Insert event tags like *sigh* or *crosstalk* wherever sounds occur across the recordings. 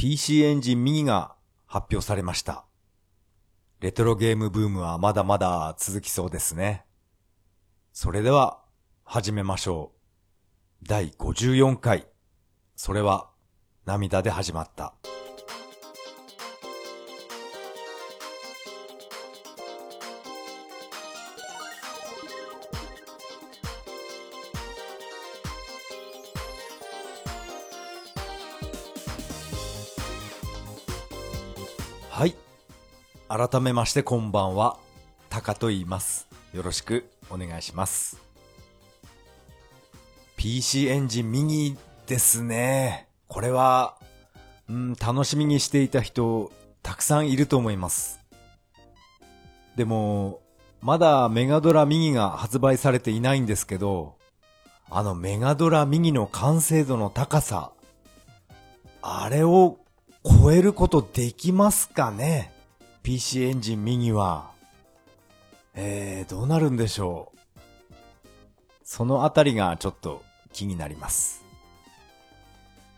PC エンジンミニが発表されました。レトロゲームブームはまだまだ続きそうですね。それでは、始めましょう。第54回。それは、涙で始まった。改めましてこんばんは。タカと言います。よろしくお願いします。PC エンジンミニですね。これは、うん、楽しみにしていた人、たくさんいると思います。でも、まだメガドラミニが発売されていないんですけど、あのメガドラミニの完成度の高さ、あれを超えることできますかね？?PC エンジンミニは。えー、どうなるんでしょう？そのあたりがちょっと気になります。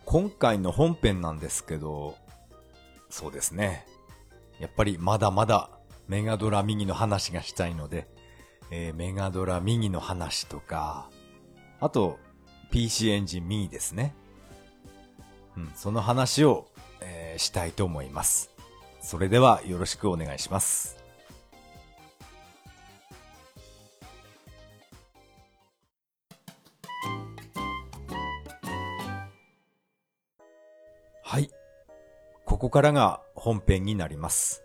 今回の本編なんですけど、そうですね。やっぱりまだまだメガドラミニの話がしたいので、えーメガドラミニの話とか、あと PC エンジンミニですね。うん、その話を、えーしたいと思います。それではよろしくお願いします。はい。ここからが本編になります。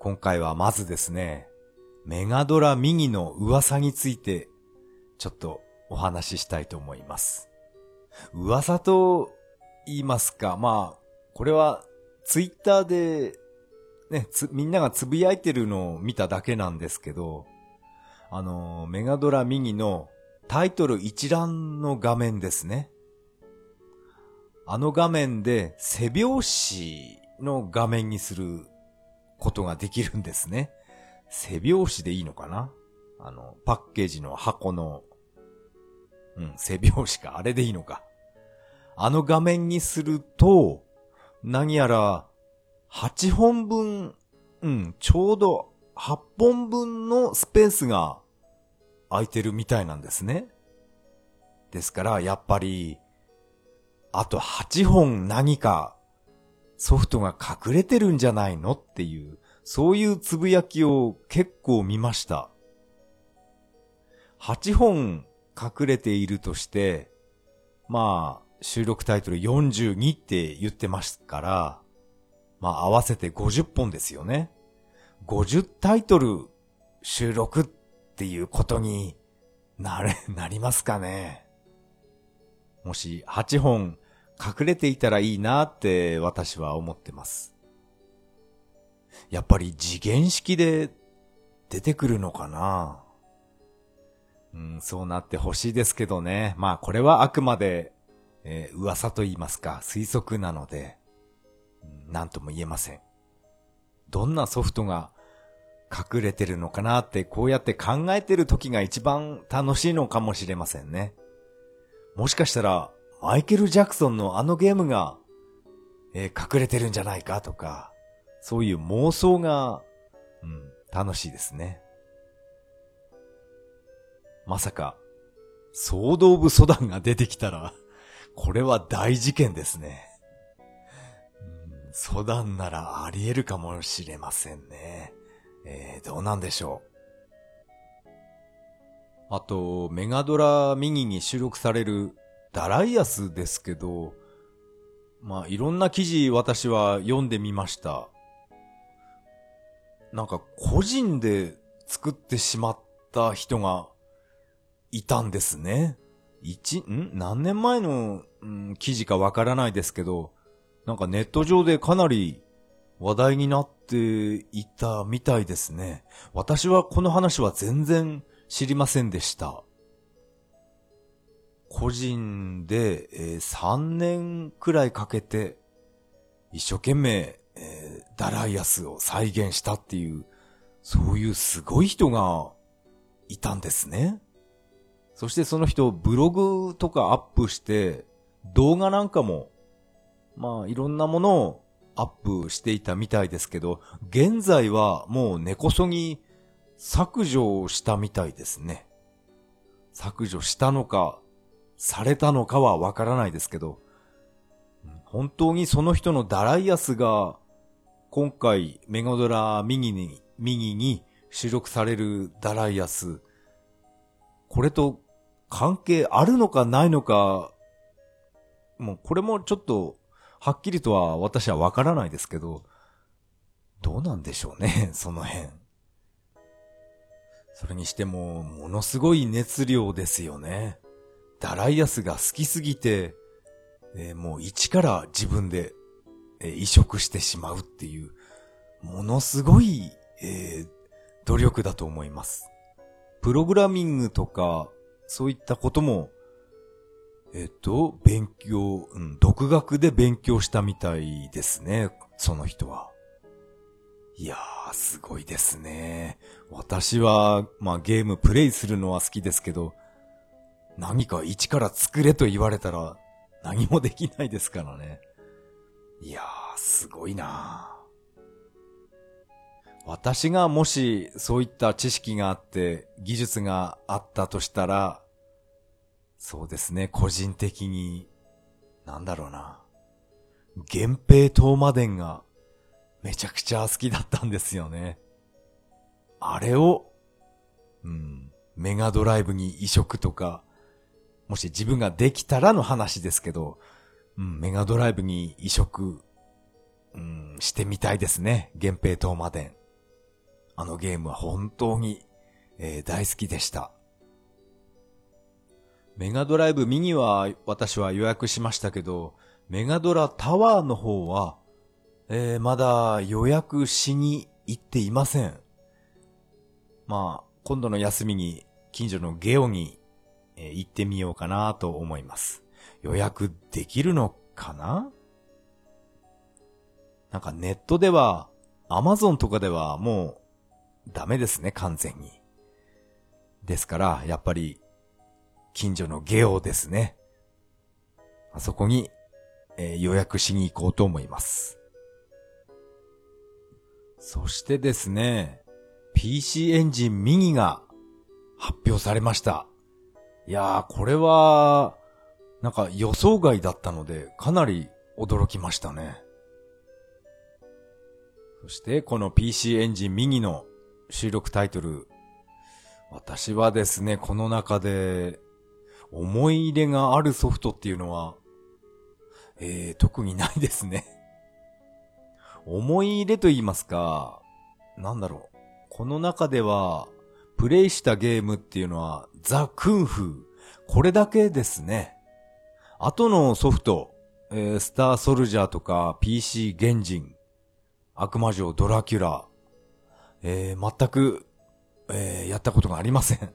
今回はまずですね、メガドラミニの噂について、ちょっとお話ししたいと思います。噂と言いますか、まあ、これはツイッターで、ね、つ、みんながつぶやいてるのを見ただけなんですけど、あの、メガドラミニのタイトル一覧の画面ですね。あの画面で背表紙の画面にすることができるんですね。背表紙でいいのかな？あの、パッケージの箱の、うん、背表紙か。あれでいいのか。あの画面にすると、何やら、8本分、うん、ちょうど8本分のスペースが空いてるみたいなんですね。ですから、やっぱり、あと8本何かソフトが隠れてるんじゃないのっていう、そういうつぶやきを結構見ました。8本隠れているとして、まあ、収録タイトル42って言ってますから、まあ合わせて50本ですよね。50タイトル収録っていうことになれ、*laughs* なりますかね。もし8本隠れていたらいいなって私は思ってます。やっぱり次元式で出てくるのかなうん、そうなってほしいですけどね。まあこれはあくまで、え噂と言いますか推測なので、うんなんとも言えません。どんなソフトが隠れてるのかなってこうやって考えてる時が一番楽しいのかもしれませんね。もしかしたら、マイケル・ジャクソンのあのゲームが、えー隠れてるんじゃないかとか、そういう妄想が、うん、楽しいですね。まさか、ソード・オブ・ソダンが出てきたら、これは大事件ですね。うんソダンならあり得るかもしれませんね。えー、どうなんでしょう？あと、メガドラミニに収録されるダライアスですけど、まあ、いろんな記事私は読んでみました。なんか個人で作ってしまった人がいたんですね。一、ん？何年前の、うん、記事かわからないですけど、なんかネット上でかなり話題になっていたみたいですね。私はこの話は全然知りませんでした。個人で、えー3年くらいかけて、一生懸命、えーダライアスを再現したっていう、そういうすごい人がいたんですね。そしてその人、ブログとかアップして、動画なんかもまあいろんなものをアップしていたみたいですけど、現在はもう根こそぎ削除したみたいですね。削除したのか、されたのかはわからないですけど、本当にその人のダライアスが、今回メガドラ右に、右に収録されるダライアス、これと関係あるのかないのか、もうこれもちょっと、はっきりとは私はわからないですけど、どうなんでしょうね、*laughs* その辺。それにしても、ものすごい熱量ですよね。ダライアスが好きすぎて、えー、もう一から自分で、えー、移植してしまうっていう、ものすごい、えー、努力だと思います。プログラミングとか、そういったことも、えっと、勉強、うん、独学で勉強したみたいですね、その人は。いやー、すごいですね。私は、まあゲームプレイするのは好きですけど、何か一から作れと言われたら、何もできないですからね。いやー、すごいなー私がもしそういった知識があって技術があったとしたら、そうですね、個人的に、なんだろうな。源平東馬伝がめちゃくちゃ好きだったんですよね。あれを、うん、メガドライブに移植とか、もし自分ができたらの話ですけど、うん、メガドライブに移植、うん、してみたいですね。源平東馬伝。あのゲームは本当に、えー、大好きでした。メガドライブミニは私は予約しましたけど、メガドラタワーの方は、えー、まだ予約しに行っていません。まあ、今度の休みに近所のゲオにえー、行ってみようかなと思います。予約できるのかな？なんかネットでは、アマゾンとかではもうダメですね、完全に。ですから、やっぱり、近所のゲオですね。あそこに、えー、予約しに行こうと思います。そしてですね、PC エンジンミニが発表されました。いやー、これは、なんか予想外だったので、かなり驚きましたね。そして、この PC エンジン右の収録タイトル。私はですね、この中で、思い入れがあるソフトっていうのは、えー、特にないですね。思い入れと言いますか、なんだろう。この中では、プレイしたゲームっていうのは、ザ・クンフー。これだけですね。後のソフト、えー、スターソルジャーとか PC 原人、悪魔城ドラキュラ、えー、全く、えー、やったことがありません。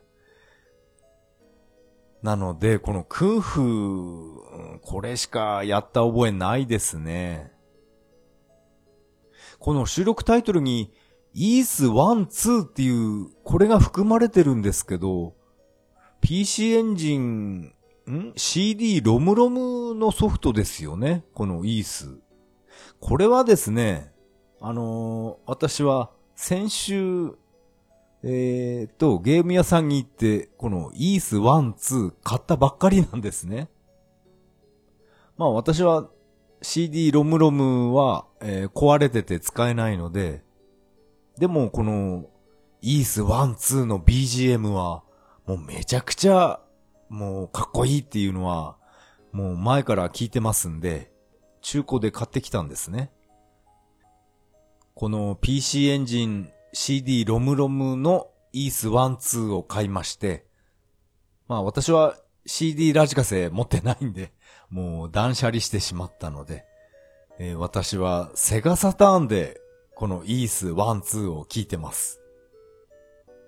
*laughs* なので、このクンフ、これしかやった覚えないですね。この収録タイトルにイース1、2っていう、これが含まれてるんですけど、PC エンジン、ん ?CD ロムロムのソフトですよね。このイース。これはですね、あのー、私は先週、えー、と、ゲーム屋さんに行って、このイース1、2買ったばっかりなんですね。まあ私は CD ロムロムは、えー、壊れてて使えないので、でもこの、イース1、2の BGM は、もうめちゃくちゃ、もうかっこいいっていうのは、もう前から聞いてますんで、中古で買ってきたんですね。この PC エンジン CD ロムロムのイース1、2を買いまして、まあ私は CD ラジカセ持ってないんで、もう断捨離してしまったので、えー、私はセガサターンでこのイース1、2を聞いてます。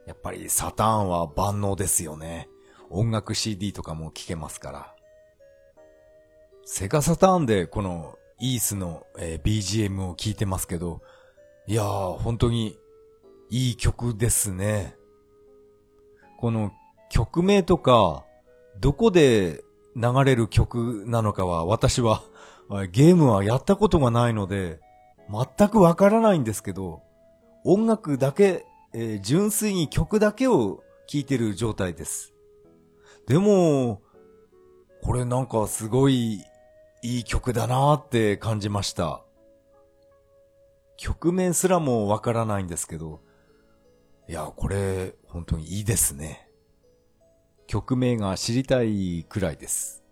やっぱりサターンは万能ですよね。音楽 CD とかも聴けますから。セガサターンでこのイースの、えー、BGM を聴いてますけど、いやー、本当にいい曲ですね。この曲名とか、どこで流れる曲なのかは私は *laughs* ゲームはやったことがないので、全くわからないんですけど、音楽だけ、えー、純粋に曲だけを聴いてる状態です。でも、これなんかすごいいい曲だなーって感じました。曲名すらもわからないんですけど、いや、これ本当にいいですね。曲名が知りたいくらいです。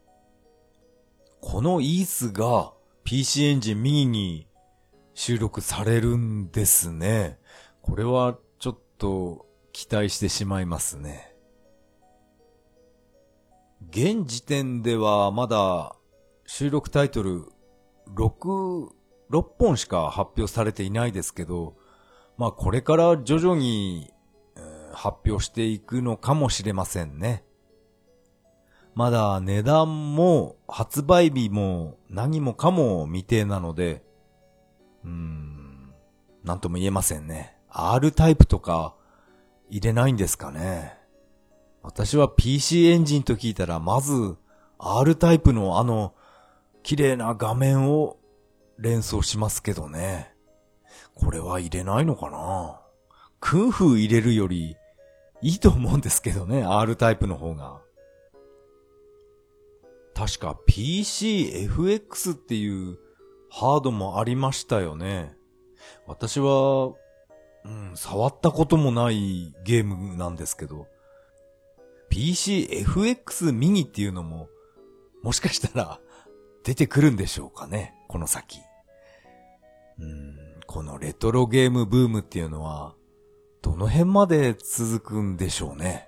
このイースが PC エンジン右に収録されるんですね。これはちょっと期待してしまいますね。現時点ではまだ収録タイトル6、6本しか発表されていないですけど、まあこれから徐々に、え、発表していくのかもしれませんね。まだ値段も発売日も何もかも未定なので、うーん、なんとも言えませんね。R タイプとか入れないんですかね。私は PC エンジンと聞いたらまず R タイプのあの綺麗な画面を連想しますけどね。これは入れないのかな？クンフー入れるよりいいと思うんですけどね、R タイプの方が。確か PCFX っていうハードもありましたよね。私は、うん、触ったこともないゲームなんですけど、PCFX ミニっていうのも、もしかしたら出てくるんでしょうかね、この先。うん、このレトロゲームブームっていうのは、どの辺まで続くんでしょうね。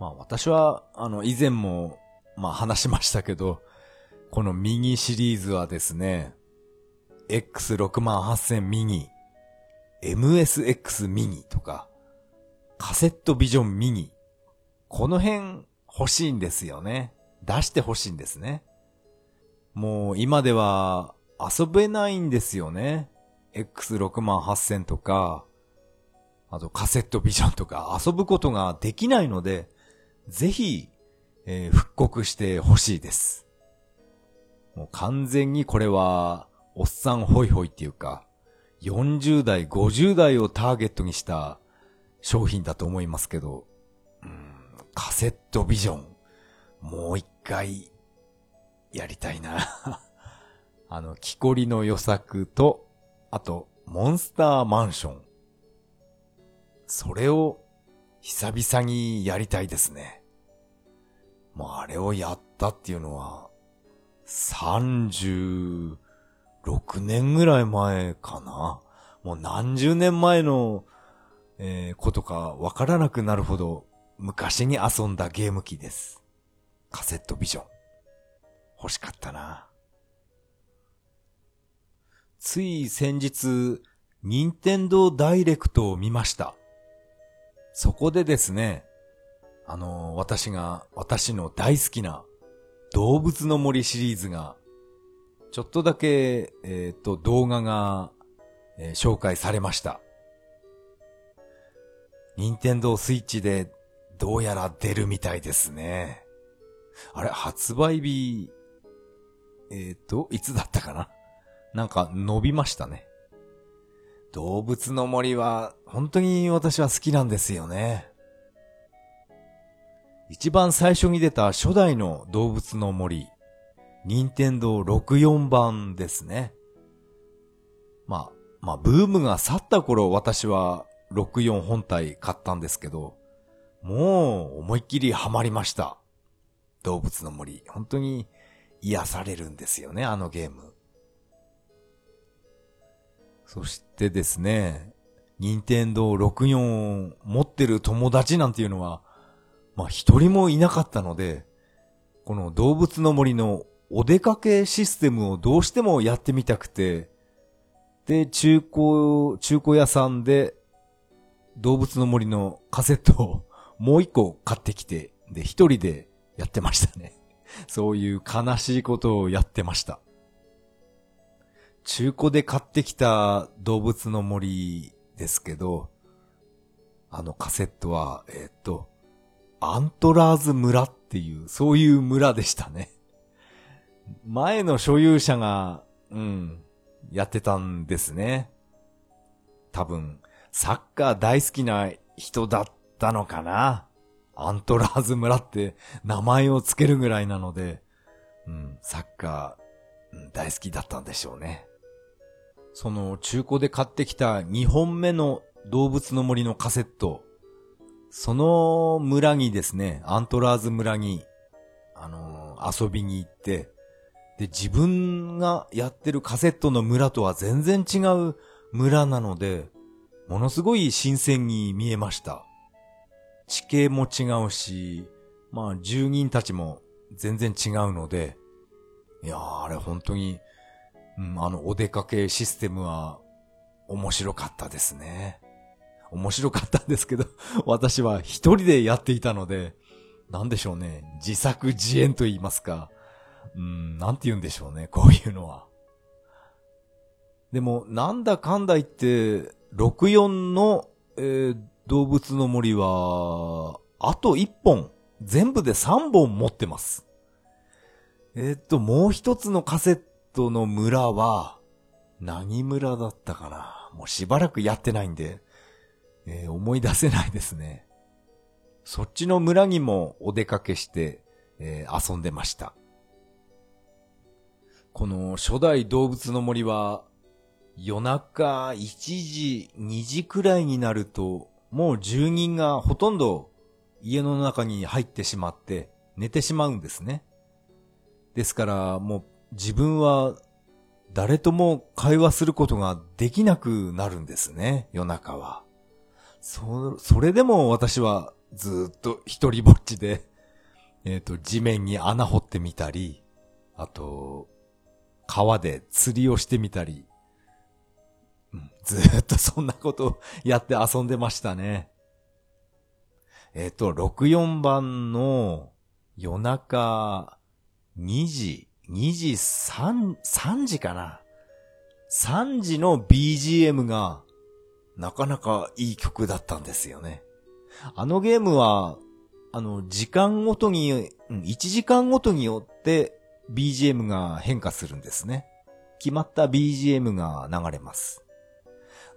まあ私は、あの、以前も、まあ話しましたけど、このミニシリーズはですね、X68000 ミニ、MSX ミニとか、カセットビジョンミニ、この辺欲しいんですよね。出してほしいんですね。もう今では遊べないんですよね。X68000 とか、あとカセットビジョンとか遊ぶことができないので、ぜひ、えー、復刻してほしいです。もう完全にこれは、おっさんホイホイっていうか、40代、50代をターゲットにした商品だと思いますけど、うん、カセットビジョン、もう一回、やりたいな。あの、木こりの予作と、あと、モンスターマンション。それを、久々にやりたいですね。もうあれをやったっていうのは、36年ぐらい前かな。もう何十年前の、えー、ことかわからなくなるほど昔に遊んだゲーム機です。カセットビジョン。欲しかったな。つい先日、任天堂ダイレクトを見ました。そこでですね、あの、私が、私の大好きな動物の森シリーズが、ちょっとだけ、えっ、ー、と、動画が、えー、紹介されました。任天堂スイッチでどうやら出るみたいですね。あれ、発売日、えっ、ー、と、いつだったかな？なんか伸びましたね。動物の森は本当に私は好きなんですよね。一番最初に出た初代の動物の森、任天堂64番ですね。まあ、まあ、ブームが去った頃私は64本体買ったんですけど、もう思いっきりハマりました。動物の森。本当に癒されるんですよね、あのゲーム。そしてですね、任天堂64を持ってる友達なんていうのは、まあ一人もいなかったので、この動物の森のお出かけシステムをどうしてもやってみたくて、で、中古、中古屋さんで動物の森のカセットをもう一個買ってきて、で、一人でやってましたね。そういう悲しいことをやってました。中古で買ってきた動物の森ですけど、あのカセットは、えっ、と、アントラーズ村っていう、そういう村でしたね。前の所有者が、うん、やってたんですね。多分、サッカー大好きな人だったのかな。アントラーズ村って名前を付けるぐらいなので、うん、サッカー、大好きだったんでしょうね。その中古で買ってきた2本目の動物の森のカセット。その村にですね、アントラーズ村に、あのー、遊びに行って、で、自分がやってるカセットの村とは全然違う村なので、ものすごい新鮮に見えました。地形も違うし、まあ住人たちも全然違うので、いやー、あれ本当に、うん、あのお出かけシステムは面白かったですね。面白かったんですけど、*laughs* 私は一人でやっていたので、なんでしょうね。自作自演と言いますか。うん、なんて言うんでしょうね。こういうのは。でも、なんだかんだ言って、64の、えー、動物の森は、あと1本、全部で3本持ってます。えー、っと、もう一つのカセットの村は、何村だったかな？もうしばらくやってないんで、えー、思い出せないですね。そっちの村にもお出かけして、えー、遊んでました。この初代動物の森は、夜中1時、2時くらいになると、もう住人がほとんど家の中に入ってしまって寝てしまうんですね。ですからもう自分は誰とも会話することができなくなるんですね、夜中は。そ、それでも私はずっと一人ぼっちで、*laughs* えっ、ー、と、地面に穴掘ってみたり、あと、川で釣りをしてみたり、うん、ずっとそんなことをやって遊んでましたね。えっ、ー、と、64番の夜中2時、2時3、3時かな ?3 時の BGM がなかなかいい曲だったんですよね。あのゲームは、あの、時間ごとに、うん、1時間ごとによって BGM が変化するんですね。決まった BGM が流れます。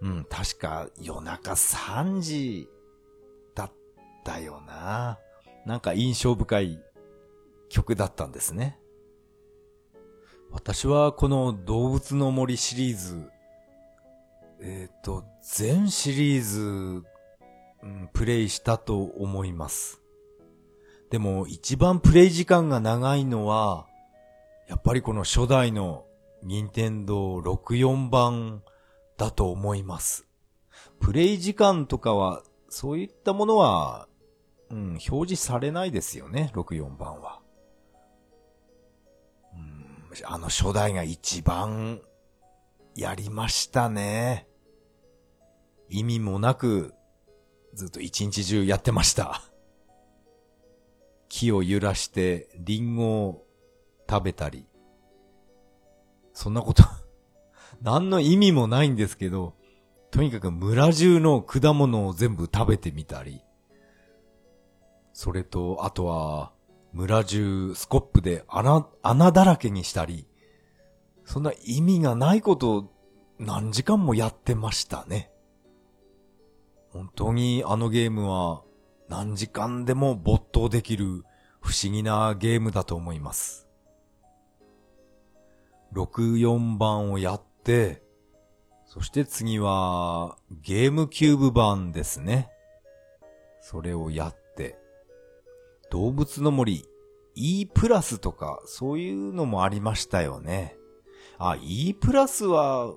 うん、確か夜中3時だったよな。なんか印象深い曲だったんですね。私はこの動物の森シリーズ、えっ、ー、と、全シリーズ、うん、プレイしたと思います。でも一番プレイ時間が長いのは、やっぱりこの初代の任天堂64番だと思います。プレイ時間とかは、そういったものは、うん、表示されないですよね、64番は。あの初代が一番やりましたね。意味もなく、ずっと一日中やってました。木を揺らしてリンゴを食べたり。そんなこと何の意味もないんですけど、とにかく村中の果物を全部食べてみたり。それと、あとは、村中スコップで穴、穴だらけにしたり、そんな意味がないことを何時間もやってましたね。本当にあのゲームは何時間でも没頭できる不思議なゲームだと思います。64番をやって、そして次はゲームキューブ版ですね。それをやって、動物の森 E プラスとかそういうのもありましたよね。あ、E プラスは、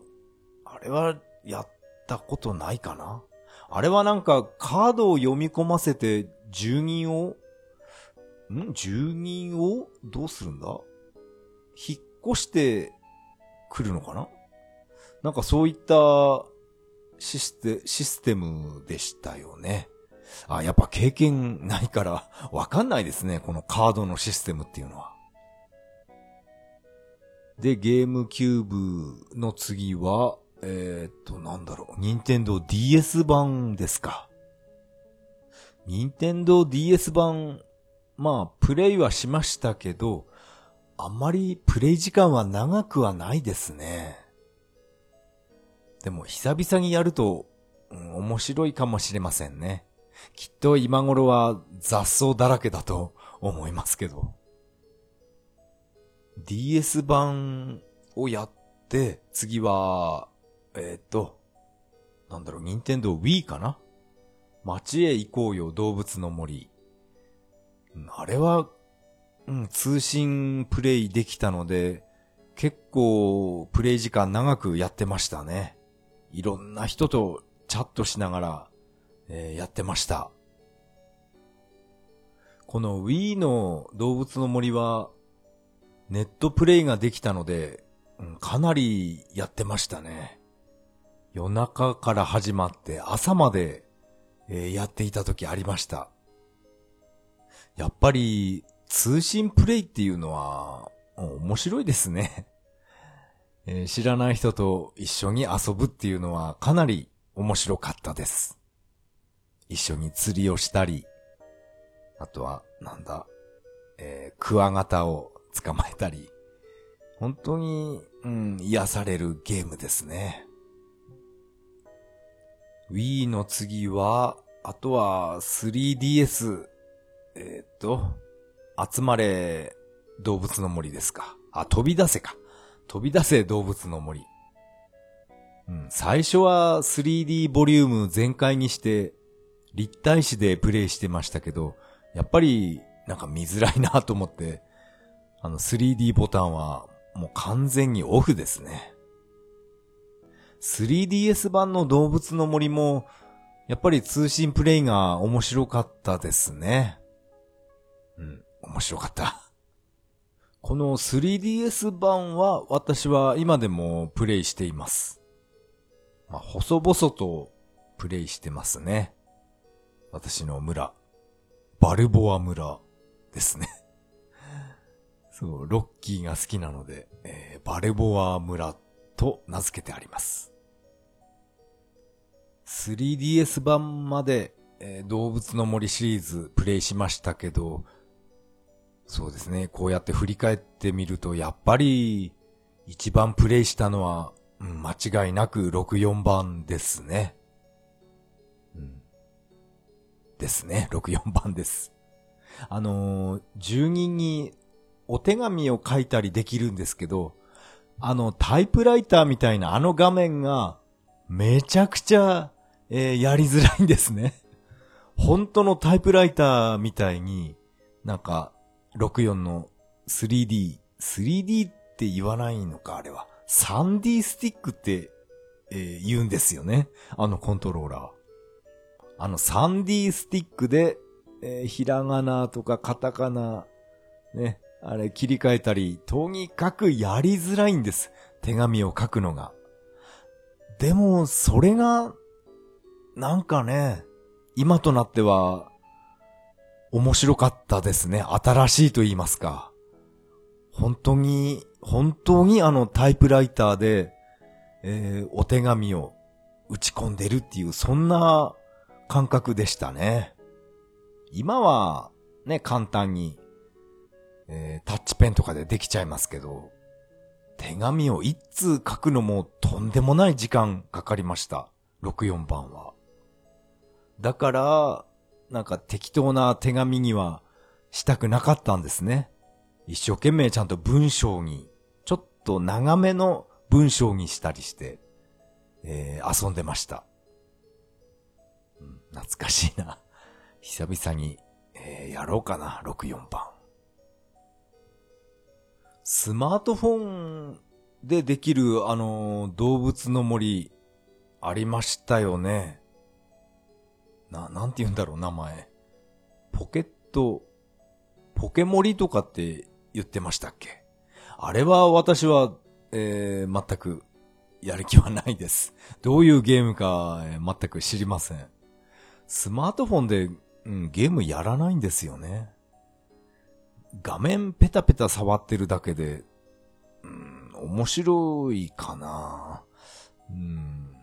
あれはやったことないかな？あれはなんかカードを読み込ませて住人を、ん？住人をどうするんだ？引っ越してくるのかな？なんかそういったシステ、システムでしたよね。あ、やっぱ経験ないから *laughs* わかんないですね。このカードのシステムっていうのは。で、ゲームキューブの次は、えー、っと、なんだろう。ニンテンドー DS 版ですか。ニンテンドー DS 版、まあ、プレイはしましたけど、あんまりプレイ時間は長くはないですね。でも久々にやると、面白いかもしれませんね。きっと今頃は雑草だらけだと思いますけど。DS 版をやって、次は、えっ、ー、と、なんだろう、任天堂 Wii かな？街へ行こうよ、動物の森。あれは、うん、通信プレイできたので、結構プレイ時間長くやってましたね。いろんな人とチャットしながら、え、やってました。この Wii の動物の森は、ネットプレイができたので、うん、かなりやってましたね。夜中から始まって朝まで、え、やっていた時ありました。やっぱり通信プレイっていうのは面白いですね。*laughs* え、知らない人と一緒に遊ぶっていうのはかなり面白かったです。一緒に釣りをしたり、あとは、なんだ、えー、クワガタを捕まえたり、本当に、うん、癒されるゲームですね。Wii の次は、あとは 3DS、えっ、と、集まれ動物の森ですか。あ、飛び出せか。飛び出せ動物の森。うん、最初は 3D ボリューム全開にして、立体視でプレイしてましたけど、やっぱりなんか見づらいなと思って、あの 3D ボタンはもう完全にオフですね。3DS 版の動物の森も、やっぱり通信プレイが面白かったですね。うん。面白かった。この 3DS 版は私は今でもプレイしています。まあ、細々とプレイしてますね。私の村。バルボア村ですね。*laughs* そう、ロッキーが好きなので、えー、バルボア村と名付けてあります。3DS 版まで、えー、動物の森シリーズプレイしましたけど、そうですね。こうやって振り返ってみると、やっぱり、一番プレイしたのは、間違いなく64番ですね。ですね。*laughs* 64番です。あのー、住人にお手紙を書いたりできるんですけど、あの、タイプライターみたいなあの画面が、めちゃくちゃ、えー、やりづらいんですね。*laughs* 本当のタイプライターみたいに、なんか、64の 3D、3D って言わないのか、あれは。3D スティックって、えー、言うんですよね。あのコントローラー。あの 3D スティックで、えー、ひらがなとかカタカナ、ね、あれ切り替えたり、とにかくやりづらいんです。手紙を書くのが。でも、それが、なんかね、今となっては、面白かったですね。新しいと言いますか。本当に、本当にあのタイプライターで、えー、お手紙を打ち込んでるっていう、そんな感覚でしたね。今は、ね、簡単に、えー、タッチペンとかでできちゃいますけど、手紙を一通書くのもとんでもない時間かかりました。64番は。だから、なんか適当な手紙にはしたくなかったんですね。一生懸命ちゃんと文章に、ちょっと長めの文章にしたりして、えー、遊んでました、懐かしいな。*laughs* 久々に、えー、やろうかな、64番。スマートフォンでできる、あのー、動物の森、ありましたよね。な、なんて言うんだろう、名前。ポケット、ポケモリとかって言ってましたっけ？あれは私は、えー、全くやる気はないです。どういうゲームか、全く知りません。スマートフォンで、うん、ゲームやらないんですよね。画面ペタペタ触ってるだけで、うん、面白いかな。うん、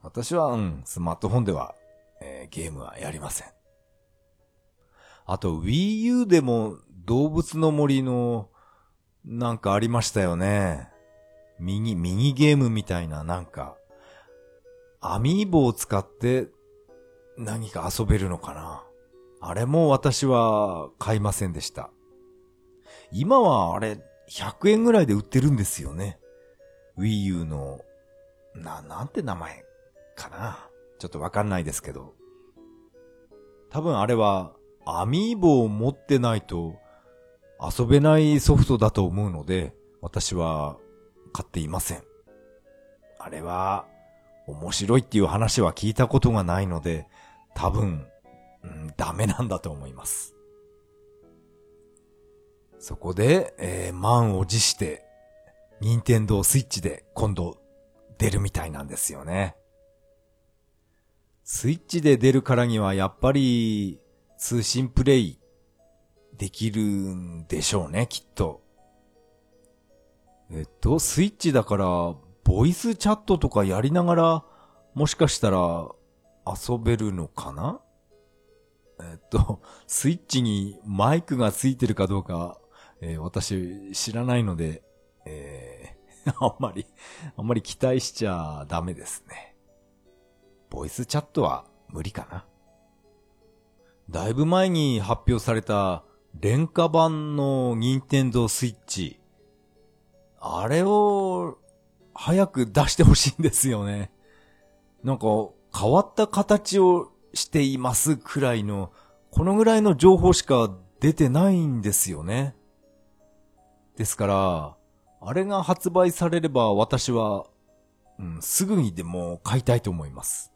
私は、うん、スマートフォンではえー、ゲームはやりません。あと Wii U でも動物の森のなんかありましたよね。ミニ、ミニゲームみたいななんか、アミーボを使って何か遊べるのかな？あれも私は買いませんでした。今はあれ100円ぐらいで売ってるんですよね。Wii U の、な、なんて名前かな？ちょっとわかんないですけど。多分あれはアミーボを持ってないと遊べないソフトだと思うので、私は買っていません。あれは面白いっていう話は聞いたことがないので、多分、うん、ダメなんだと思います。そこで、えー、満を持して、任天堂スイッチで今度出るみたいなんですよね。スイッチで出るからにはやっぱり通信プレイできるんでしょうね、きっと。えっと、スイッチだから、ボイスチャットとかやりながら、もしかしたら遊べるのかな？えっと、スイッチにマイクがついてるかどうか、えー、私知らないので、えー、*laughs* あんまり、あんまり期待しちゃダメですね。ボイスチャットは無理かな。だいぶ前に発表された廉価版の任天堂スイッチ。あれを早く出してほしいんですよね。なんか変わった形をしていますくらいの、このぐらいの情報しか出てないんですよね。ですから、あれが発売されれば私は、うん、すぐにでも買いたいと思います。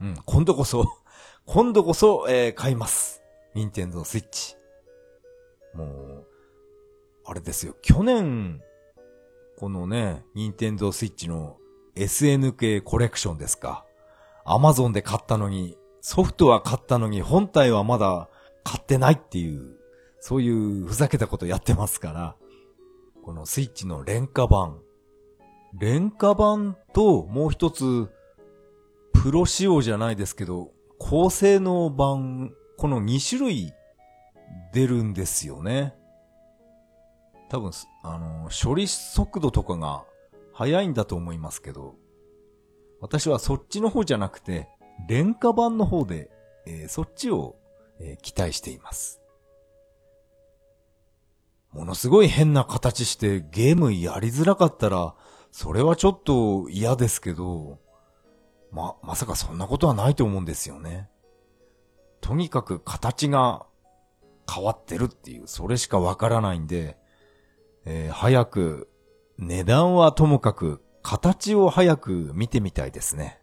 うん、今度こそ *laughs* 今度こそ、えー、買います。ニンテンドースイッチ。もう、あれですよ、去年、このね、ニンテンドースイッチの SNK コレクションですか。アマゾンで買ったのに、ソフトは買ったのに本体はまだ買ってないっていう、そういうふざけたことやってますから、このスイッチの廉価版。廉価版ともう一つ、プロ仕様じゃないですけど、高性能版、この2種類出るんですよね。多分、あの、処理速度とかが早いんだと思いますけど、私はそっちの方じゃなくて、廉価版の方で、えー、そっちを、えー、期待しています。ものすごい変な形してゲームやりづらかったら、それはちょっと嫌ですけど、ま、まさかそんなことはないと思うんですよね。とにかく形が変わってるっていう、それしかわからないんで、えー、早く、値段はともかく、形を早く見てみたいですね。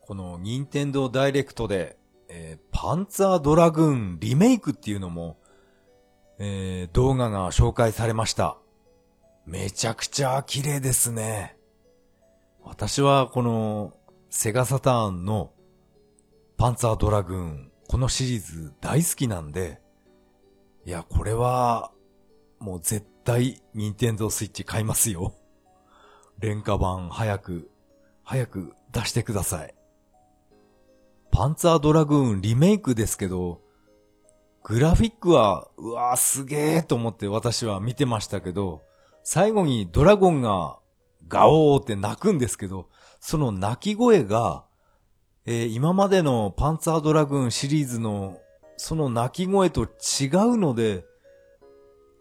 この任天堂ダイレクトで、えー、パンツァードラグーンリメイクっていうのも、えー、動画が紹介されました。めちゃくちゃ綺麗ですね。私はこのセガサターンのパンツァードラグーン、このシリーズ大好きなんで、いや、これはもう絶対任天堂スイッチ買いますよ。廉価版早く、早く出してください。パンツァードラグーンリメイクですけど、グラフィックは、うわーすげーと思って私は見てましたけど、最後にドラゴンがガオーって泣くんですけど、その泣き声が、えー、今までのパンツァードラグーンシリーズのその泣き声と違うので、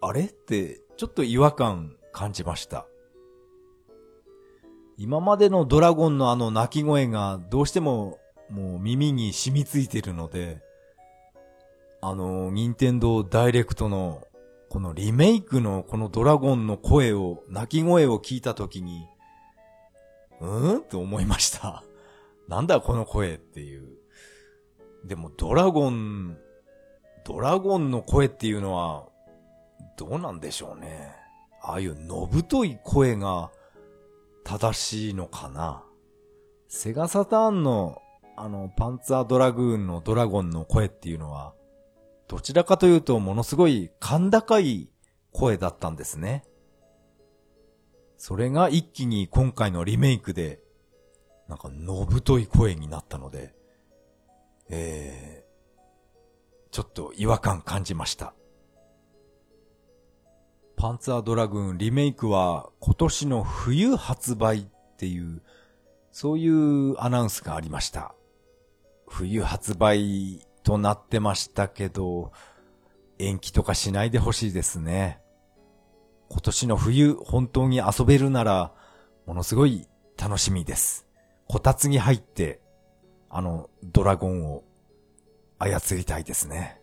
あれってちょっと違和感感じました。今までのドラゴンのあの泣き声がどうしてももう耳に染みついてるので、あの、任天堂ダイレクトの、このリメイクのこのドラゴンの声を、鳴き声を聞いたときに、うーんと思いました。*laughs* なんだこの声っていう。でもドラゴン、ドラゴンの声っていうのは、どうなんでしょうね。ああいうのぶとい声が正しいのかな？セガサターンのあの、パンツァードラグーンのドラゴンの声っていうのは、どちらかというとものすごい甲高い声だったんですね。それが一気に今回のリメイクで、なんかのぶとい声になったので、えー、ちょっと違和感感じました。パンツァードラグーンリメイクは今年の冬発売っていう、そういうアナウンスがありました。冬発売となってましたけど、延期とかしないでほしいですね。今年の冬本当に遊べるなら、ものすごい楽しみです。こたつに入って、あの、ドラゴンを操りたいですね。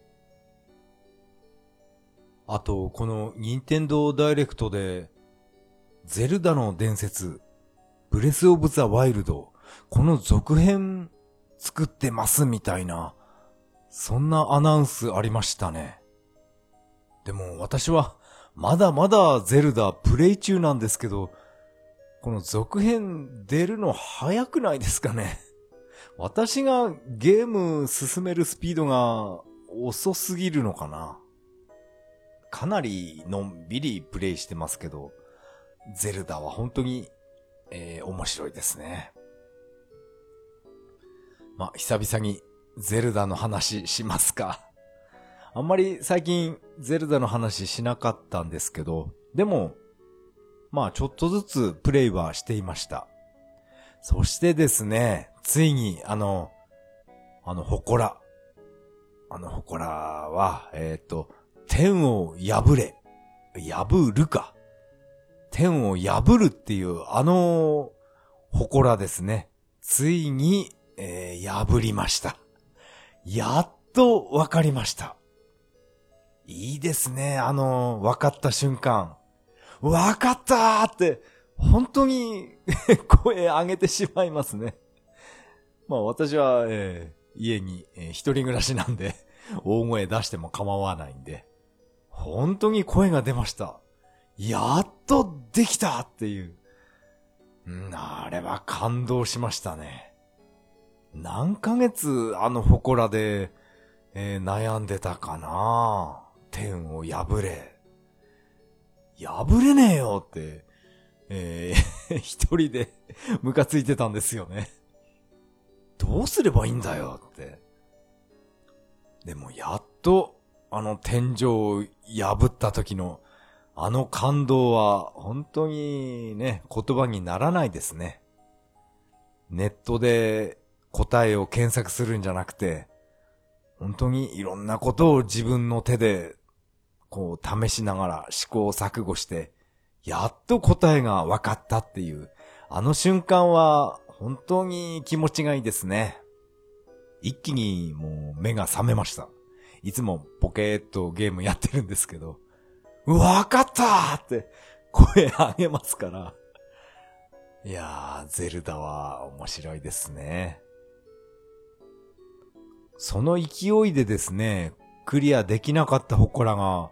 あと、この任天堂ダイレクトで、ゼルダの伝説、ブレスオブザワイルド、この続編作ってますみたいな、そんなアナウンスありましたね。でも私はまだまだゼルダプレイ中なんですけど、この続編出るの早くないですかね私がゲーム進めるスピードが遅すぎるのかなかなりのんびりプレイしてますけど、ゼルダは本当に、えー、面白いですね。ま久々にゼルダの話しますか。あんまり最近ゼルダの話しなかったんですけど、でも、まあちょっとずつプレイはしていました。そしてですね、ついにあの、あの、祠。あの祠は、えっ、と、天を破れ。破るか。天を破るっていう、あの、祠ですね。ついに、えー、破りました。やっとわかりました。いいですね。あの、分かった瞬間。分かったーって、本当に *laughs* 声上げてしまいますね。まあ私は、えー、家に、えー、一人暮らしなんで、大声出しても構わないんで、本当に声が出ました。やっとできたっていう。んあれは感動しましたね。何ヶ月あの祠で、えー、悩んでたかな天を破れ。破れねえよって、えー、*laughs* 一人で *laughs* ムカついてたんですよね。どうすればいいんだよって。でもやっと、あの天井を破った時の、あの感動は本当にね、言葉にならないですね。ネットで答えを検索するんじゃなくて、本当にいろんなことを自分の手でこう試しながら試行錯誤して、やっと答えが分かったっていう、あの瞬間は本当に気持ちがいいですね。一気にもう目が覚めました。いつもポケーっとゲームやってるんですけど、わかったーって声上げますから。いやー、ゼルダは面白いですね。その勢いでですね、クリアできなかった祠が、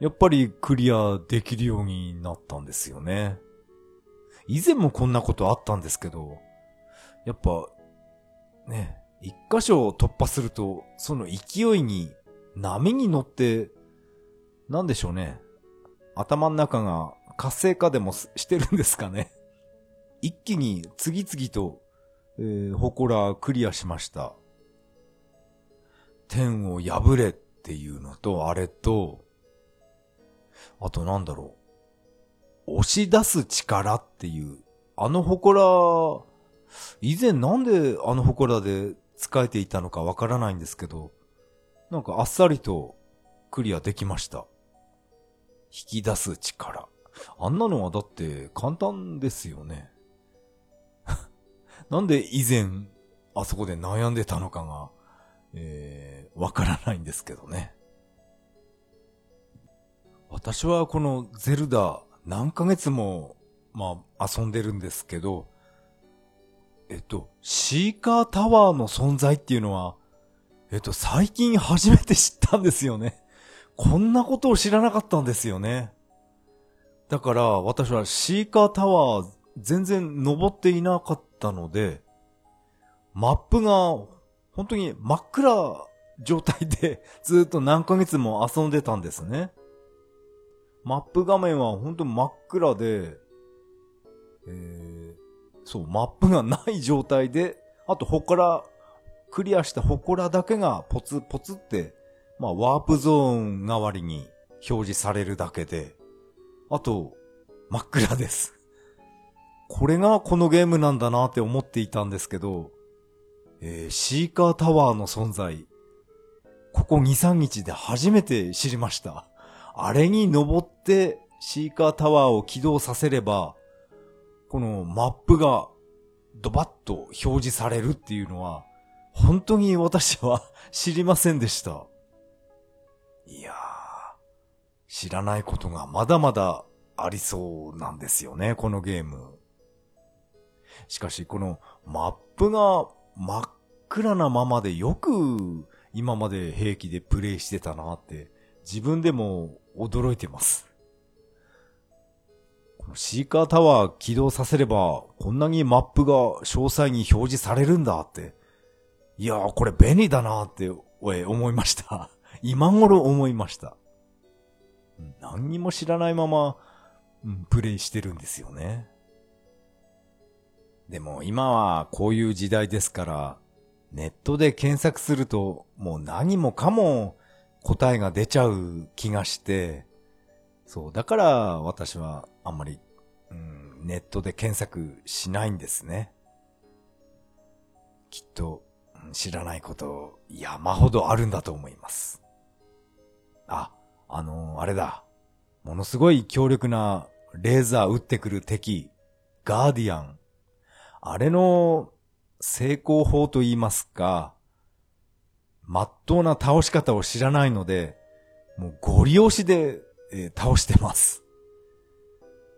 やっぱりクリアできるようになったんですよね。以前もこんなことあったんですけど、やっぱ、ね、一箇所突破すると、その勢いに、波に乗って、なんでしょうね。頭の中が活性化でもしてるんですかね。*laughs* 一気に次々と、えー、祠クリアしました。天を破れっていうのと、あれと、あとなんだろう。押し出す力っていう、あの祠、以前なんであの祠で使えていたのかわからないんですけど、なんかあっさりとクリアできました。引き出す力。あんなのはだって簡単ですよね。*laughs* なんで以前あそこで悩んでたのかが、えー、わからないんですけどね。私はこのゼルダ何ヶ月も、まあ、遊んでるんですけど、えっと、シーカータワーの存在っていうのは、えっと、最近初めて知ったんですよね。こんなことを知らなかったんですよね。だから、私はシーカータワー全然登っていなかったので、マップが本当に真っ暗状態でずっと何ヶ月も遊んでたんですね。マップ画面は本当真っ暗で、えー、そう、マップがない状態で、あと、ほこら、クリアしたほこらだけがポツポツって、まあ、ワープゾーン代わりに表示されるだけで、あと、真っ暗です。これがこのゲームなんだなって思っていたんですけど、えー、シーカータワーの存在、ここ2、3日で初めて知りました。あれに登ってシーカータワーを起動させれば、このマップがドバッと表示されるっていうのは、本当に私は知りませんでした。いやー、知らないことがまだまだありそうなんですよね、このゲーム。しかし、このマップが真っ暗なままでよく今まで平気でプレイしてたなって自分でも驚いてます。このシーカータワー起動させればこんなにマップが詳細に表示されるんだって。いやーこれ便利だなって思いました。*laughs* 今頃思いました。何にも知らないまま、うん、プレイしてるんですよね。でも今はこういう時代ですから、ネットで検索するともう何もかも答えが出ちゃう気がして、そう、だから私はあんまり、うん、ネットで検索しないんですね。きっと知らないこと山ほどあるんだと思います。あ、あのー、あれだ。ものすごい強力なレーザー撃ってくる敵、ガーディアン。あれの成功法と言いますか、まっとうな倒し方を知らないので、もうゴリ押しで、えー、倒してます。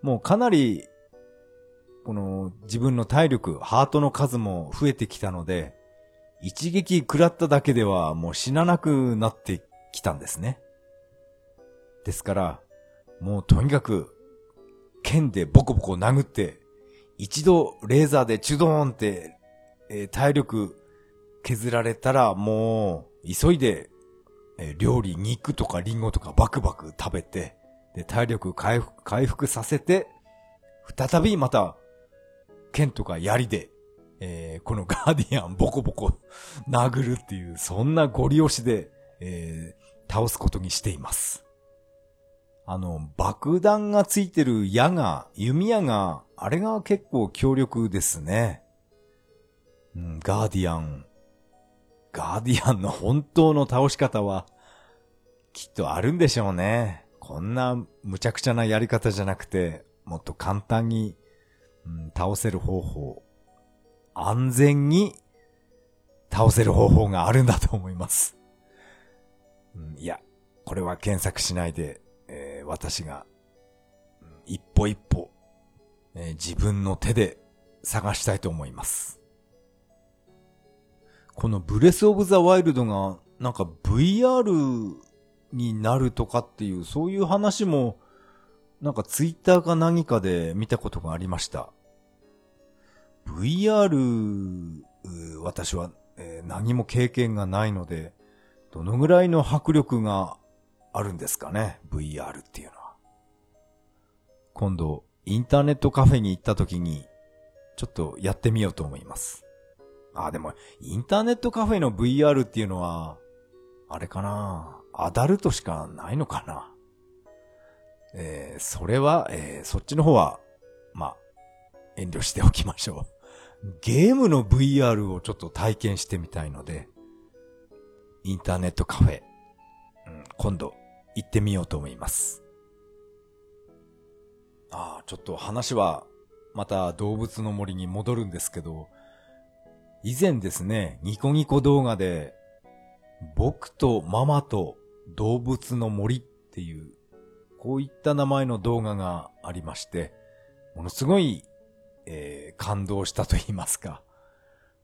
もうかなり、この自分の体力、ハートの数も増えてきたので、一撃食らっただけではもう死ななくなってきたんですね。ですから、もうとにかく、剣でボコボコ殴って、一度レーザーでチュドーンって、えー、体力削られたらもう急いで、えー、料理、肉とかリンゴとかバクバク食べて、で、体力回復、回復させて、再びまた、剣とか槍で、えー、このガーディアンボコボコ *laughs* 殴るっていう、そんなゴリ押しで、えー、倒すことにしています。あの、爆弾がついてる矢が、弓矢が、あれが結構強力ですね。うん、ガーディアン。ガーディアンの本当の倒し方は、きっとあるんでしょうね。こんな無茶苦茶なやり方じゃなくて、もっと簡単に、うん、倒せる方法。安全に倒せる方法があるんだと思います。うん、いや、これは検索しないでえー、私が、一歩一歩、えー、自分の手で探したいと思います。このブレスオブザワイルドがなんか VR になるとかっていうそういう話もなんかツイッターか何かで見たことがありました。VR、私は、え、何も経験がないので、どのぐらいの迫力があるんですかね ?VR っていうのは。今度、インターネットカフェに行った時に、ちょっとやってみようと思います。あ、でも、インターネットカフェの VR っていうのは、あれかなアダルトしかないのかなえー、それは、えー、そっちの方は、まあ、遠慮しておきましょう。ゲームの VR をちょっと体験してみたいので、インターネットカフェ、うん、今度行ってみようと思います。ああ、ちょっと話はまた動物の森に戻るんですけど、以前ですね、ニコニコ動画で、僕とママと動物の森っていう、こういった名前の動画がありまして、ものすごい、えー、感動したと言いますか、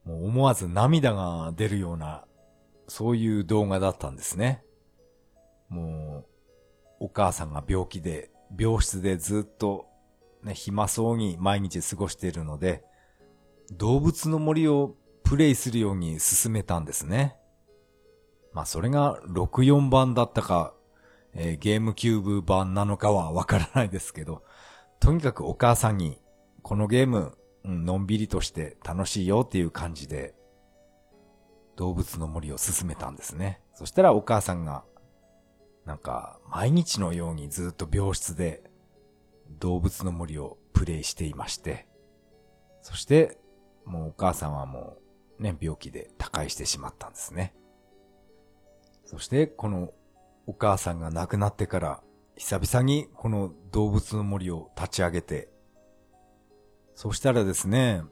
もう思わず涙が出るような、そういう動画だったんですね。もう、お母さんが病気で、病室でずっと、ね、暇そうに毎日過ごしているので、動物の森をプレイするように進めたんですね。まあそれが64番だったか、えー、ゲームキューブ版なのかはわからないですけど、とにかくお母さんに、このゲーム、のんびりとして楽しいよっていう感じで、動物の森を進めたんですね。そしたらお母さんがなんか、毎日のようにずっと病室で、動物の森をプレイしていまして、そして、もうお母さんはもうね、病気で他界してしまったんですね。そして、このお母さんが亡くなってから、久々にこの動物の森を立ち上げて、そしたらですね、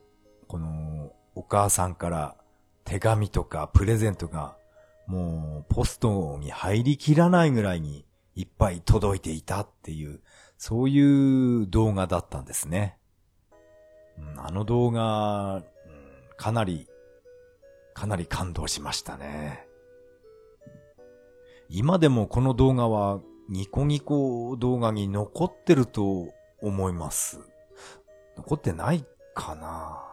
このお母さんから手紙とかプレゼントがもうポストに入りきらないぐらいにいっぱい届いていたっていう、そういう動画だったんですね。あの動画、かなり、かなり感動しましたね。今でもこの動画はニコニコ動画に残ってると思います。残ってないかな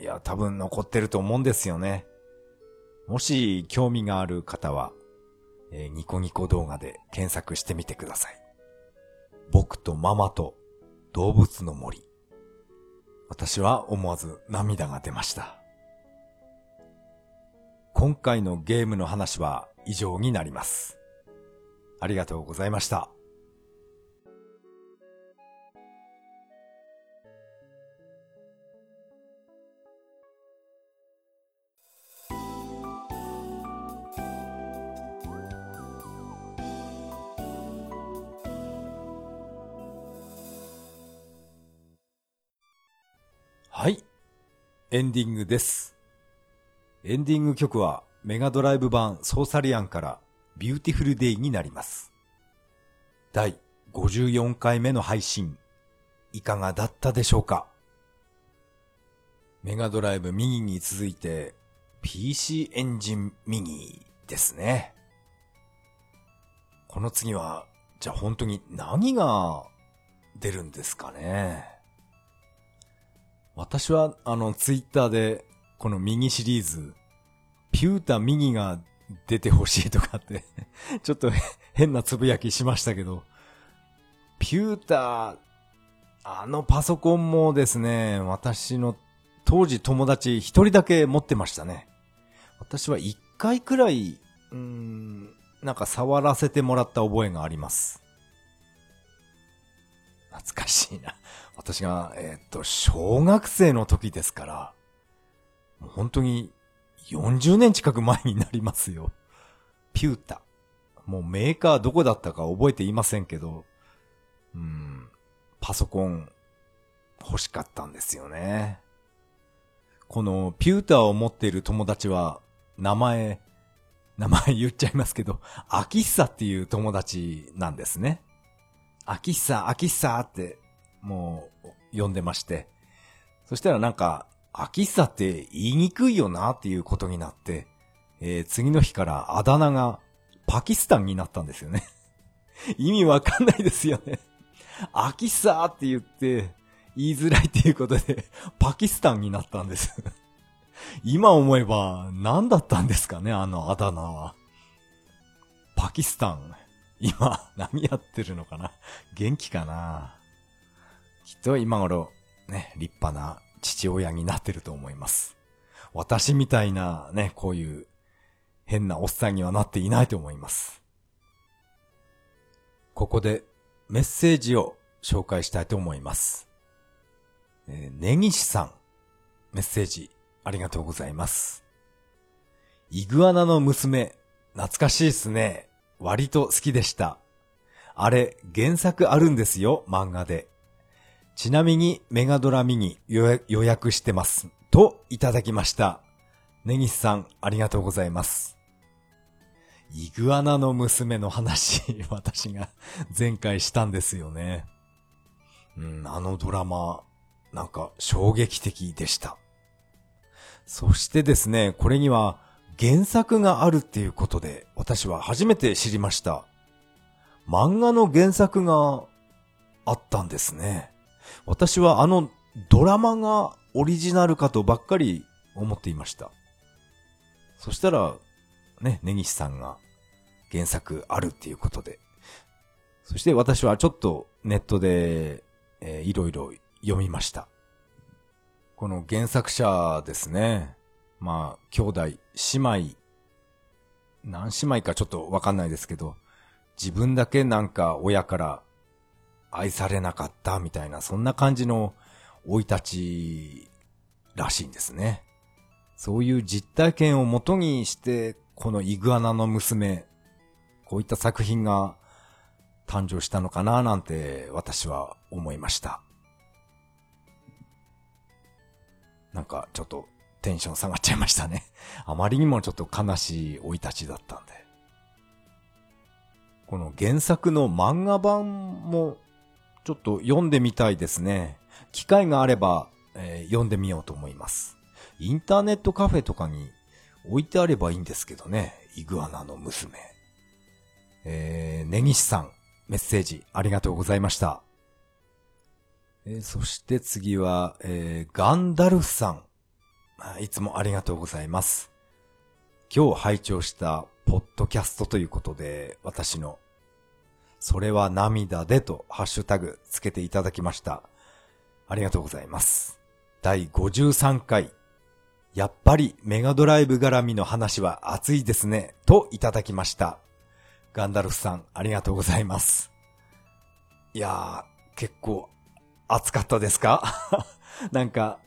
いや、多分残ってると思うんですよね。もし興味がある方は、えーニコニコ動画で検索してみてください。僕とママと動物の森。私は思わず涙が出ました。今回のゲームの話は以上になります。ありがとうございました。エンディングです。エンディング曲はメガドライブ版ソーサリアンから Beautiful Day になります。第54回目の配信、いかがだったでしょうか？メガドライブミニに続いて PC エンジンミニですね。この次は、じゃあ本当に何が出るんですかね？私は、あの、ツイッターで、このミニシリーズ、ピュータミニが出てほしいとかって、*laughs* ちょっと変なつぶやきしましたけど、ピュータ、あのパソコンもですね、私の当時友達一人だけ持ってましたね。私は一回くらい、うん、なんか触らせてもらった覚えがあります。懐かしいな。私が、えっと、小学生の時ですから、もう本当に40年近く前になりますよ。ピュータ。もうメーカーどこだったか覚えていませんけど、うん、パソコン欲しかったんですよね。このピューターを持っている友達は、名前、名前言っちゃいますけど、アキッサっていう友達なんですね。アキッサ、アキッサって、もう、呼んでまして。そしたらなんか、アキッサって言いにくいよなっていうことになって、えー次の日からあだ名がパキスタンになったんですよね。*laughs* 意味わかんないですよね。アキッサって言って、言いづらいっていうことで、パキスタンになったんです。今思えば、何だったんですかね、あのあだ名は。パキスタン。今、何やってるのかな元気かなきっと今頃、ね、立派な父親になってると思います。私みたいなね、こういう変なおっさんにはなっていないと思います。ここでメッセージを紹介したいと思います。えー、根岸さん、メッセージありがとうございます。イグアナの娘、懐かしいっすね。割と好きでした。あれ、原作あるんですよ、漫画で。ちなみにメガドラミニ予約してます。と、いただきました。根岸さん、ありがとうございます。イグアナの娘の話、*laughs* 私が前回したんですよね。うん、あのドラマ、なんか衝撃的でした。そしてですね、これには原作があるっていうことで、私は初めて知りました。漫画の原作があったんですね。私はあのドラマがオリジナルかとばっかり思っていました。そしたら、ね、根岸さんが原作あるっていうことで。そして私はちょっとネットで、えーいろいろ読みました。この原作者ですね。まあ、兄弟、姉妹、何姉妹かちょっとわかんないですけど、自分だけなんか親から愛されなかったみたいな、そんな感じの生い立ちらしいんですね。そういう実体験をもとにして、このイグアナの娘、こういった作品が誕生したのかななんて私は思いました。なんかちょっとテンション下がっちゃいましたね。あまりにもちょっと悲しい生い立ちだったんで。この原作の漫画版もちょっと読んでみたいですね。機会があれば、えー、読んでみようと思います。インターネットカフェとかに置いてあればいいんですけどね。イグアナの娘。えー、根岸さん、メッセージありがとうございました。えー、そして次は、えー、ガンダルフさん。いつもありがとうございます。今日拝聴したポッドキャストということで、私の、それは涙でとハッシュタグつけていただきました。ありがとうございます。第53回、やっぱりメガドライブ絡みの話は熱いですね、といただきました。ガンダルフさん、ありがとうございます。いやー、結構、熱かったですか？*laughs* なんか、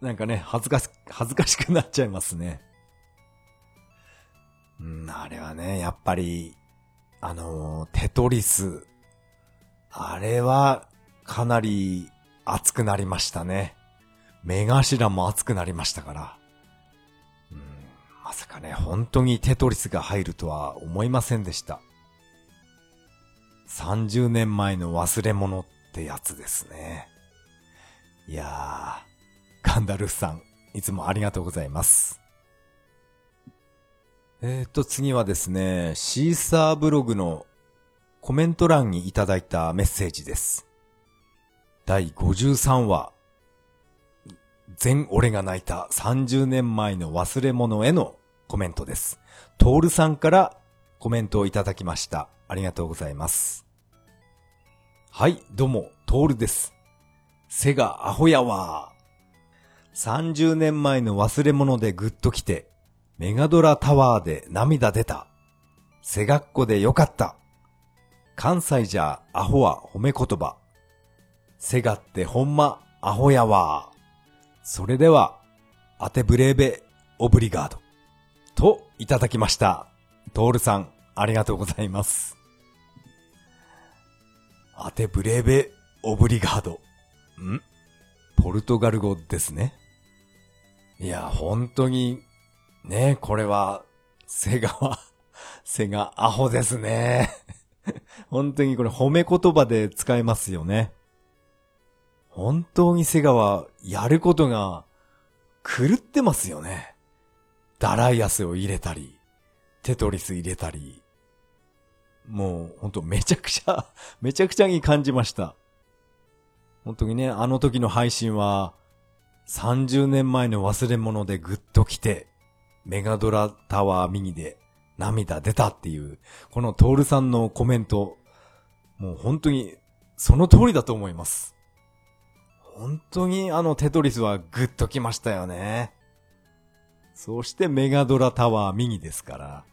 なんかね、恥ずかし、恥ずかしくなっちゃいますね。うん、あれはね、やっぱり、あの、テトリス。あれは、かなり熱くなりましたね。目頭も熱くなりましたから。うん、まさかね、本当にテトリスが入るとは思いませんでした。30年前の忘れ物ってやつですね。いやー、ガンダルフさん、いつもありがとうございます。えーと、次はですね、シーサーブログのコメント欄にいただいたメッセージです。第53話、全俺が泣いた30年前の忘れ物へのコメントです。トールさんからコメントをいただきました。ありがとうございます。はい、どうも、トールです。背がアホやわ。30年前の忘れ物でグッと来て、メガドラタワーで涙出た。背学校でよかった。関西じゃアホは褒め言葉。セガってほんまアホやわ。それでは、アテブレーベオブリガード。といただきました。トールさん、ありがとうございます。アテブレーベオブリガード。ん？ポルトガル語ですね。いや、本当にねこれは、セガは、*laughs* セガアホですね。*laughs* 本当にこれ褒め言葉で使えますよね。本当にセガはやることが狂ってますよね。ダライアスを入れたり、テトリス入れたり。もう本当めちゃくちゃ、*laughs* めちゃくちゃに感じました。本当にね、あの時の配信は30年前の忘れ物でぐっと来て、メガドラタワーミニで涙出たっていう、このトールさんのコメント、もう本当にその通りだと思います。本当にあのテトリスはグッときましたよね。そしてメガドラタワーミニですから、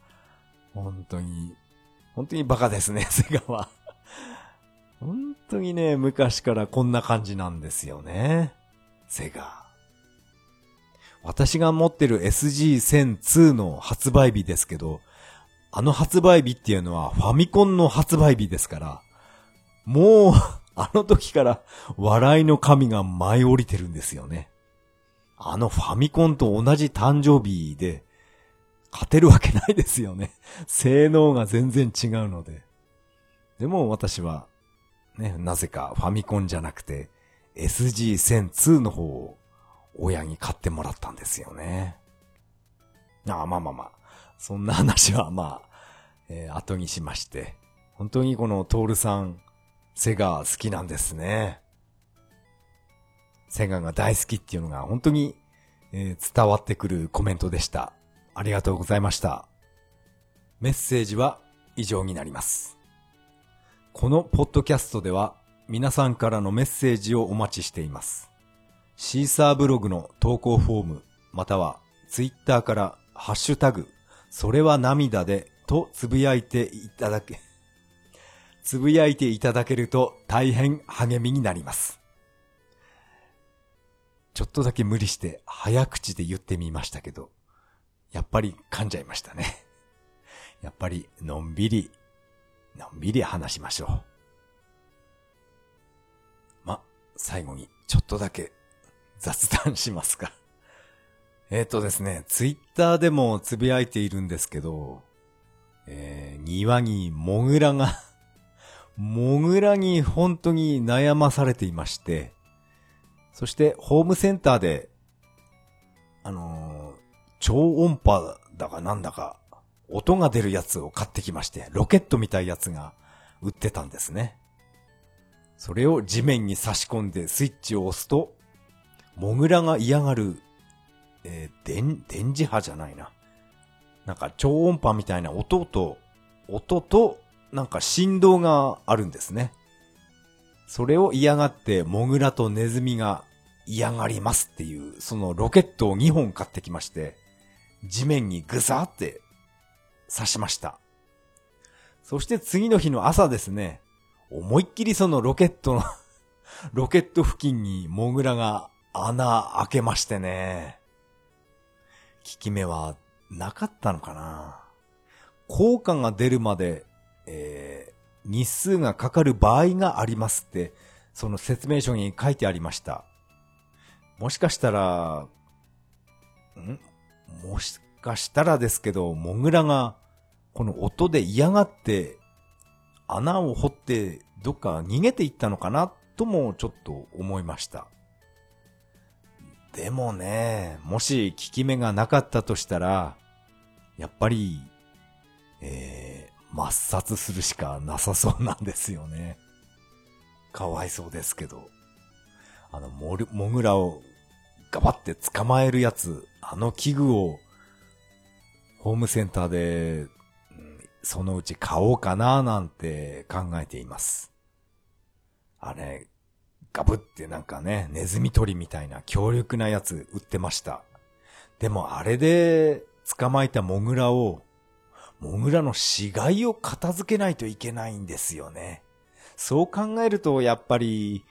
本当に、本当にバカですね、*laughs* セガは。本当にね、昔からこんな感じなんですよね。セガ。私が持ってる SG1002 の発売日ですけど、あの発売日っていうのはファミコンの発売日ですから、もう、*laughs* あの時から笑いの神が舞い降りてるんですよね。あのファミコンと同じ誕生日で、勝てるわけないですよね。性能が全然違うので。でも私は、ね、なぜかファミコンじゃなくて、SG1002 の方を親に買ってもらったんですよね。ああ、まあまあまあ。そんな話はまあ、えー、後にしまして。本当にこのトールさん、セガ好きなんですね。セガが大好きっていうのが本当に、えー、伝わってくるコメントでした。ありがとうございました。メッセージは以上になります。このポッドキャストでは皆さんからのメッセージをお待ちしています。シーサーブログの投稿フォーム、またはツイッターからハッシュタグ、それは涙でとつぶやいていただけ、*laughs* つぶやいていただけると大変励みになります。ちょっとだけ無理して早口で言ってみましたけど、やっぱり噛んじゃいましたね。*laughs* やっぱりのんびり、のんびり話しましょう。ま、最後にちょっとだけ雑談しますか。*laughs* えっ、ー、とですね、ツイッターでもつぶやいているんですけど、えー、庭にモグラが *laughs* モグラに本当に悩まされていまして、そしてホームセンターで、あのー、超音波だかなんだか、音が出るやつを買ってきまして、ロケットみたいやつが売ってたんですね。それを地面に差し込んでスイッチを押すと、モグラが嫌がるえー、電、電磁波じゃないな。なんか超音波みたいな音と、音と、なんか振動があるんですね。それを嫌がって、モグラとネズミが嫌がりますっていう、そのロケットを2本買ってきまして、地面にぐさって刺しました。そして次の日の朝ですね、思いっきりそのロケットのロケット付近にモグラが穴開けましてね。効き目はなかったのかな効果が出るまで、えー、日数がかかる場合がありますって、その説明書に書いてありました。もしかしたら、ん？もしかしたらですけど、モグラがこの音で嫌がって穴を掘ってどっか逃げていったのかなともちょっと思いました。でもね、もし効き目がなかったとしたら、やっぱり、えー、抹殺するしかなさそうなんですよね。かわいそうですけど。あの、モル、モグラをガバって捕まえるやつ、あの器具を、ホームセンターで、そのうち買おうかななんて考えています。あれ、ガブってなんかね、ネズミ捕りみたいな強力なやつ売ってました。でもあれで捕まえたモグラを、モグラの死骸を片付けないといけないんですよね。そう考えるとやっぱり、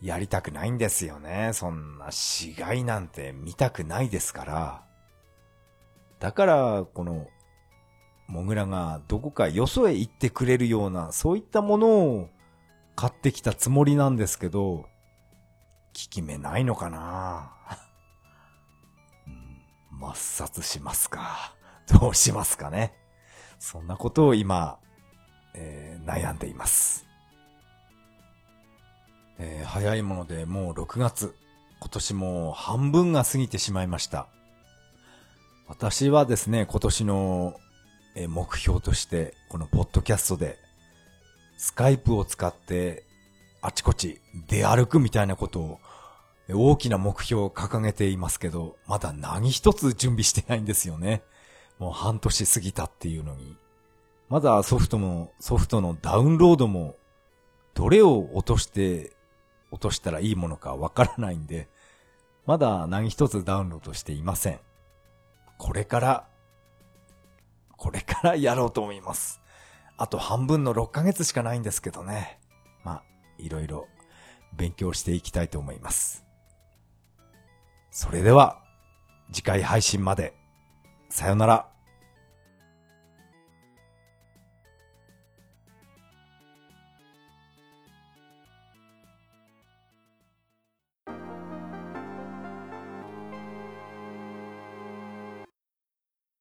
やりたくないんですよね。そんな死骸なんて見たくないですから。だから、この、モグラがどこかよそへ行ってくれるような、そういったものを買ってきたつもりなんですけど、効き目ないのかな、*laughs* うん、抹殺しますか？*laughs* どうしますかね？そんなことを今、えー、悩んでいます。えー、早いものでもう6月。今年も半分が過ぎてしまいました。私はですね、今年の目標として、このポッドキャストでスカイプを使ってあちこち出歩くみたいなことを大きな目標を掲げていますけど、まだ何一つ準備してないんですよね。もう半年過ぎたっていうのに。まだソフトも、ソフトのダウンロードも、どれを落として、落としたらいいものかわからないんで、まだ何一つダウンロードしていません。これから、これからやろうと思います。あと半分の6ヶ月しかないんですけどね。まあ、いろいろ勉強していきたいと思います。それでは、次回配信まで。さよなら。